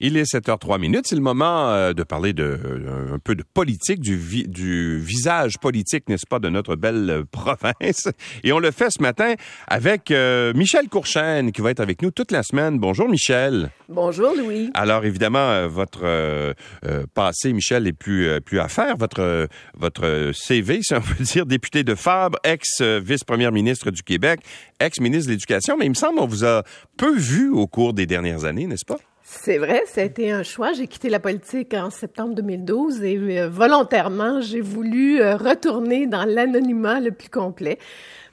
Il est 7h03 minutes. C'est le moment euh, de parler de euh, un peu de politique, du, du visage politique, n'est-ce pas, de notre belle euh, province. Et on le fait ce matin avec Michel Courchaine, qui va être avec nous toute la semaine. Bonjour, Michel. Bonjour, Louis. Alors, évidemment, votre passé, Michel, est plus, plus à faire. Votre, votre CV, si on peut dire, député de Fabre, ex-vice-première ministre du Québec, ex-ministre de l'Éducation. Mais il me semble qu'on vous a peu vu au cours des dernières années, n'est-ce pas? C'est vrai, ça a été un choix. J'ai quitté la politique en septembre 2012 et euh, volontairement, j'ai voulu euh, retourner dans l'anonymat le plus complet.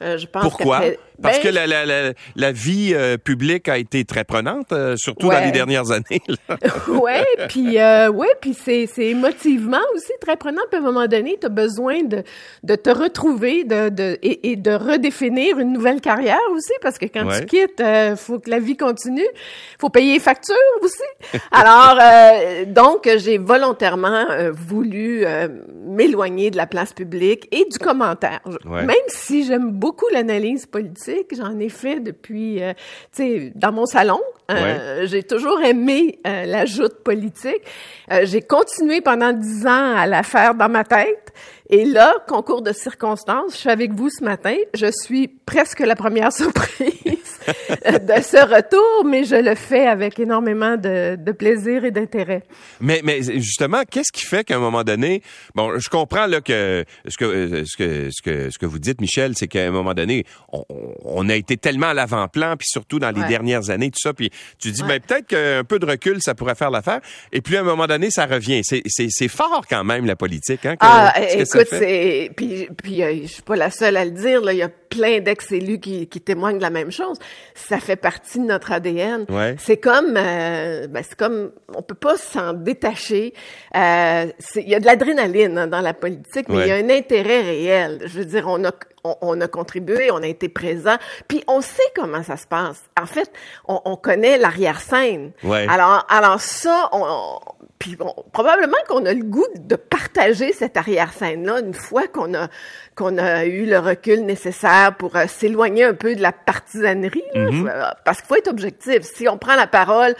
Euh, je pense Pourquoi? Parce que ben, la, la, la, vie euh, publique a été très prenante, euh, surtout dans les dernières années. ouais, puis euh, ouais, puis c'est c'est émotivement aussi très prenant. Puis à un moment donné, tu as besoin de de te retrouver, de, de et, et, de redéfinir une nouvelle carrière aussi, parce que quand tu quittes, euh, faut que la vie continue, faut payer les factures aussi. Alors donc j'ai volontairement voulu m'éloigner de la place publique et du commentaire, même si j'aime beaucoup l'analyse politique J'en ai fait depuis, euh, tu sais, dans mon salon. Euh, j'ai toujours aimé euh, la joute politique. j'ai continué pendant dix ans à la faire dans ma tête. Et là, concours de circonstances, je suis avec vous ce matin. Je suis presque la première surprise de ce retour, mais je le fais avec énormément de, de plaisir et d'intérêt. Mais, mais justement, qu'est-ce qui fait qu'à un moment donné, bon, je comprends là que ce que ce que ce que ce que vous dites, Michel, c'est qu'à un moment donné, on, on, a été tellement à l'avant-plan, puis surtout dans les dernières années, tout ça, puis tu dis, ben peut-être qu'un peu de recul, ça pourrait faire l'affaire. Et puis à un moment donné, ça revient. C'est fort quand même la politique, hein. ah, écoute, c'est puis puis euh, je suis pas la seule à le dire. Là, il y a plein d'ex-élus qui, qui témoignent de la même chose. Ça fait partie de notre ADN. C'est comme, euh, ben c'est comme, on peut pas s'en détacher. Euh, il y a de l'adrénaline hein, dans la politique, mais il y a un intérêt réel. Je veux dire, on a, on, a contribué, on a été présent, puis on sait comment ça se passe. En fait, on, on connaît l'arrière-scène. Alors, alors ça, on, puis bon, probablement qu'on a le goût de partager cette arrière-scène-là une fois qu'on a qu'on a eu le recul nécessaire pour euh, s'éloigner un peu de la partisanerie, mm-hmm. euh, parce qu'il faut être objectif. Si on prend la parole,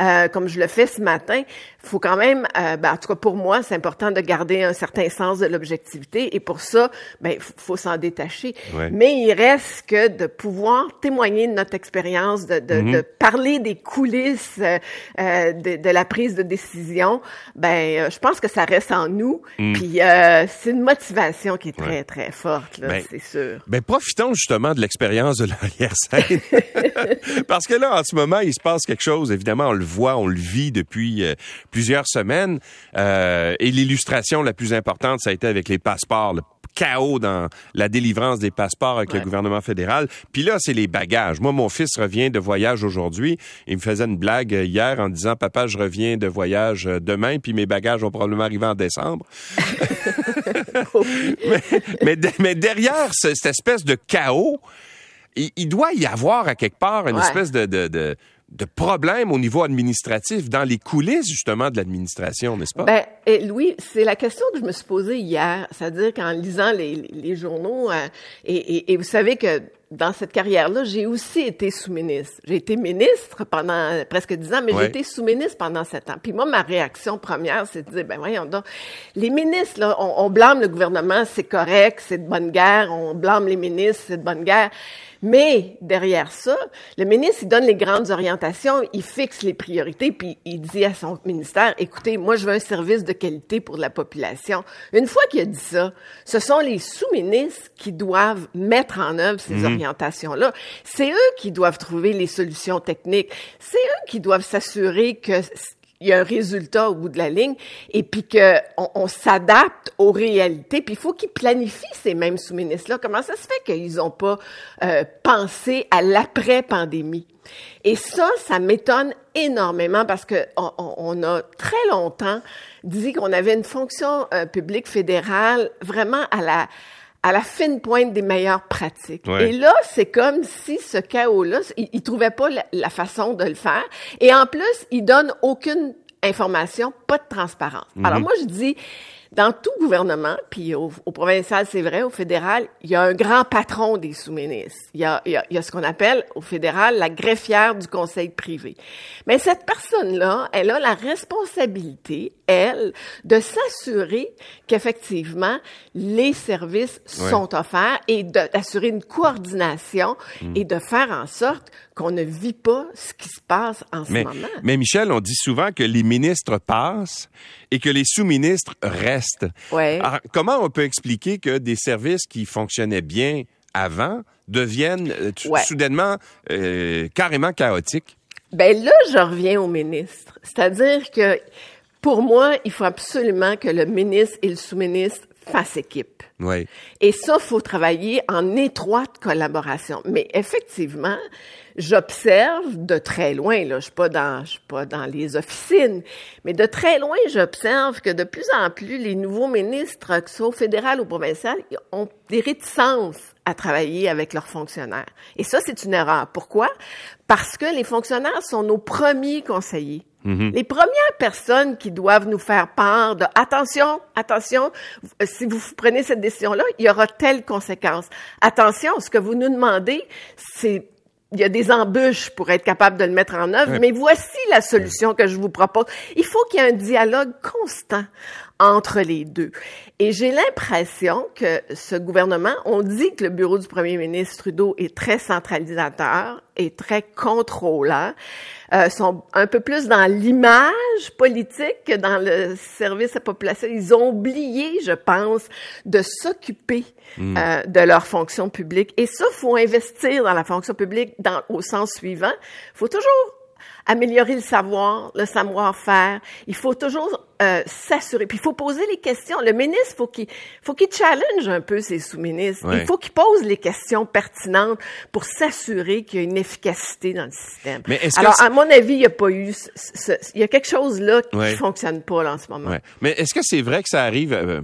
euh, comme je le fais ce matin, faut quand même, euh, ben, en tout cas pour moi, c'est important de garder un certain sens de l'objectivité et pour ça, ben faut, s'en détacher. Mais il reste que de pouvoir témoigner de notre expérience, de, de, mm-hmm. de, parler des coulisses de, de, la prise de décision. Ben, je pense que ça reste en nous. Mm. Puis euh, c'est une motivation qui est très très forte, là, ben, c'est sûr. Ben profitons justement de l'expérience de l'arrière-scène, parce que là en ce moment il se passe quelque chose. Évidemment, on le voit, on le vit depuis plusieurs semaines. Euh, et l'illustration la plus importante, ça a été avec les passeports. Le chaos dans la délivrance des passeports avec le gouvernement fédéral. Puis là, c'est les bagages. Moi, mon fils revient de voyage aujourd'hui. Il me faisait une blague hier en disant, papa, je reviens de voyage euh, demain, puis mes bagages vont probablement arriver en décembre. mais, mais, derrière cette espèce de chaos, il, doit y avoir à quelque part une espèce de, de de problèmes au niveau administratif, dans les coulisses justement de l'administration, n'est-ce pas? Ben, et Louis, c'est la question que je me suis posée hier. C'est-à-dire qu'en lisant les, les journaux, euh, et, et, et, vous savez que dans cette carrière-là, j'ai aussi été sous-ministre. J'ai été ministre pendant presque dix ans, mais j'ai été sous-ministre pendant sept ans. Puis moi, ma réaction première, c'est de dire, ben voyons donc, les ministres, là, on, on blâme le gouvernement, c'est correct, c'est de bonne guerre, on blâme les ministres, c'est de bonne guerre. Mais derrière ça, le ministre, il donne les grandes orientations, il fixe les priorités, puis il dit à son ministère, écoutez, moi, je veux un service de qualité pour la population. Une fois qu'il a dit ça, ce sont les sous-ministres qui doivent mettre en œuvre ces mhm. orientations-là. C'est eux qui doivent trouver les solutions techniques. C'est eux qui doivent s'assurer que il y a un résultat au bout de la ligne et puis que on, s'adapte aux réalités. Puis il faut qu'ils planifient ces mêmes sous-ministres-là. Comment ça se fait qu'ils n'ont pas euh, pensé à l'après-pandémie? Et ça, ça m'étonne énormément parce que on, a très longtemps dit qu'on avait une fonction euh, publique fédérale vraiment à la à la fine pointe des meilleures pratiques. Et là, c'est comme si ce chaos-là, il, il trouvait pas la, façon de le faire. Et en plus, il donne aucune information, pas de transparence. Alors moi, je dis, dans tout gouvernement, puis au, provincial, c'est vrai, au fédéral, il y a un grand patron des sous-ministres. Il y a, il y a, ce qu'on appelle au fédéral la greffière du conseil privé. Mais cette personne-là, elle a la responsabilité, elle, de s'assurer qu'effectivement les services sont offerts et d'assurer une coordination hmm. et de faire en sorte qu'on ne vit pas ce qui se passe en ce moment. Mais Michel, on dit souvent que les ministres passent et que les sous-ministres restent. Ouais. comment on peut expliquer que des services qui fonctionnaient bien avant deviennent euh, soudainement euh, carrément chaotiques? Ben là, je reviens au ministre. C'est-à-dire que pour moi, il faut absolument que le ministre et le sous-ministre fassent équipe. Oui. Et ça, faut travailler en étroite collaboration. Mais effectivement, j'observe de très loin, là, je suis pas dans, je suis pas dans les officines, mais de très loin, j'observe que de plus en plus, les nouveaux ministres, que ce soit fédéral ou provincial, ont des réticences à travailler avec leurs fonctionnaires. Et ça, c'est une erreur. Pourquoi? Parce que les fonctionnaires sont nos premiers conseillers. Mm-hmm. Les premières personnes qui doivent nous faire part de attention, attention, si vous prenez cette décision-là, il y aura telle conséquence. Attention, ce que vous nous demandez, c'est il y a des embûches pour être capable de le mettre en œuvre, mais voici la solution que je vous propose. Il faut qu'il y ait un dialogue constant entre les deux. Et j'ai l'impression que ce gouvernement, on dit que le bureau du premier ministre Trudeau est très centralisateur et très contrôlant, euh, sont un peu plus dans l'image politique que dans le service à la population. Ils ont oublié, je pense, de s'occuper hmm. euh, de leur fonction publique. Et ça, faut investir dans la fonction publique dans, au sens suivant. faut toujours améliorer le savoir, le savoir-faire. Il faut toujours euh, s'assurer. Puis il faut poser les questions. Le ministre, faut qu'il faut qu'il challenge un peu ses sous-ministres. Il faut qu'il pose les questions pertinentes pour s'assurer qu'il y a une efficacité dans le système. Mais Alors, à mon avis, il n'y a pas eu... il y a quelque chose là qui ne fonctionne pas là, en ce moment. Mais est-ce que c'est vrai que ça arrive, euh,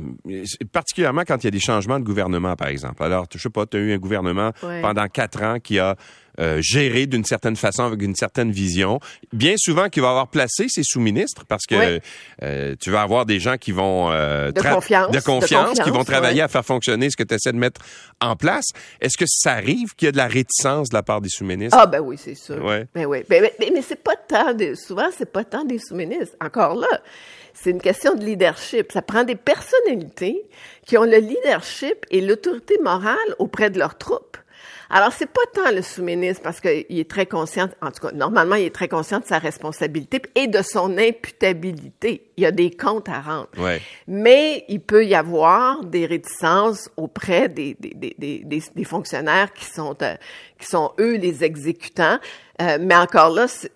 particulièrement quand il y a des changements de gouvernement, par exemple? Alors, je sais pas, tu as eu un gouvernement pendant quatre ans qui a euh, géré d'une certaine façon avec une certaine vision. Bien souvent, qui va avoir placé ses sous-ministres parce que euh, tu vas avoir des gens qui vont euh, de, confiance, de, confiance, qui vont travailler à faire fonctionner ce que tu essaies de mettre en place. Est-ce que ça arrive qu'il y a de la réticence de la part des sous-ministres? Ah ben oui, c'est sûr. Ouais. Ben oui, ben, mais, mais c'est pas tant de souvent c'est pas tant des sous-ministres. Encore là, c'est une question de leadership. Ça prend des personnalités qui ont le leadership et l'autorité morale auprès de leurs troupes. Alors, c'est pas tant le sous-ministre parce qu'il est très conscient, en tout cas, normalement, il est très conscient de sa responsabilité et de son imputabilité. Il y a des comptes à rendre. Mais il peut y avoir des réticences auprès des, des, des, des, des fonctionnaires qui sont, euh, qui sont eux les exécutants. Euh, mais encore là, c'est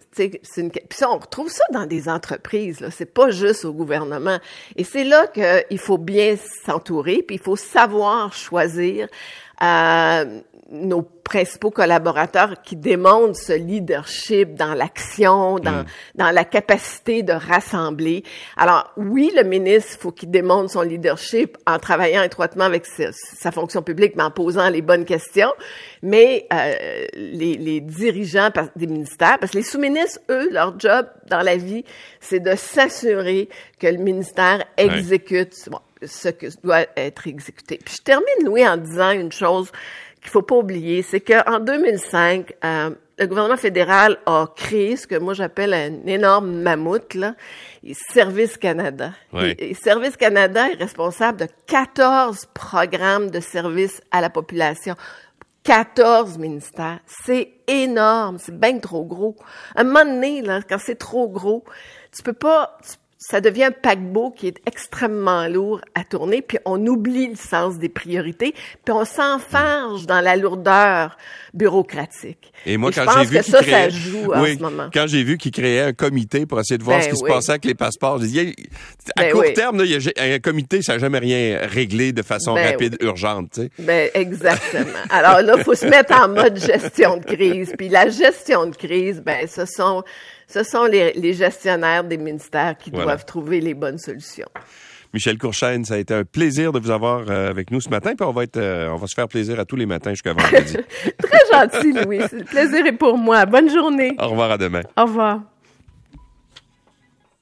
une. Puis ça, on retrouve ça dans des entreprises. Là, c'est pas juste au gouvernement. Et c'est là qu'il faut bien s'entourer, puis il faut savoir choisir. Euh, nos principaux collaborateurs qui démontrent ce leadership dans l'action, dans, mm. dans la capacité de rassembler. Alors oui, le ministre, faut qu'il démontre son leadership en travaillant étroitement avec sa, fonction publique, mais en posant les bonnes questions. Mais euh, les, les, dirigeants des ministères, parce que les sous-ministres, eux, leur job dans la vie, c'est de s'assurer que le ministère exécute ce que doit être exécuté. Puis je termine, Louis, en disant une chose qu'il faut pas oublier, c'est qu'en 2005, euh, le gouvernement fédéral a créé ce que moi j'appelle un énorme mammouth, là, Service Canada. Et, Service Canada est responsable de 14 programmes de services à la population. 14 ministères. C'est énorme, c'est bien trop gros. À un moment donné, là, quand c'est trop gros, tu peux pas, ça devient un paquebot qui est extrêmement lourd à tourner, puis on oublie le sens des priorités, puis on s'enfarge dans la lourdeur bureaucratique. Et moi, quand j'ai vu qu'il créait... oui, Quand j'ai vu qu'il créait un comité pour essayer de voir ben ce qui se passait avec les passeports, je disais, à ben court terme, il y a un comité, ça n'a jamais rien réglé de façon ben rapide, urgente. Tu sais. Ben, exactement. Alors là, il faut se mettre en mode gestion de crise. Puis la gestion de crise, ben, ce sont ce sont les, gestionnaires des ministères qui doivent trouver les bonnes solutions. Michel Courchaine, ça a été un plaisir de vous avoir euh, avec nous ce matin. Puis on va être, euh, on va se faire plaisir à tous les matins jusqu'à vendredi. Très gentil, Louis. Le plaisir est pour moi. Bonne journée. Au revoir à demain. Au revoir.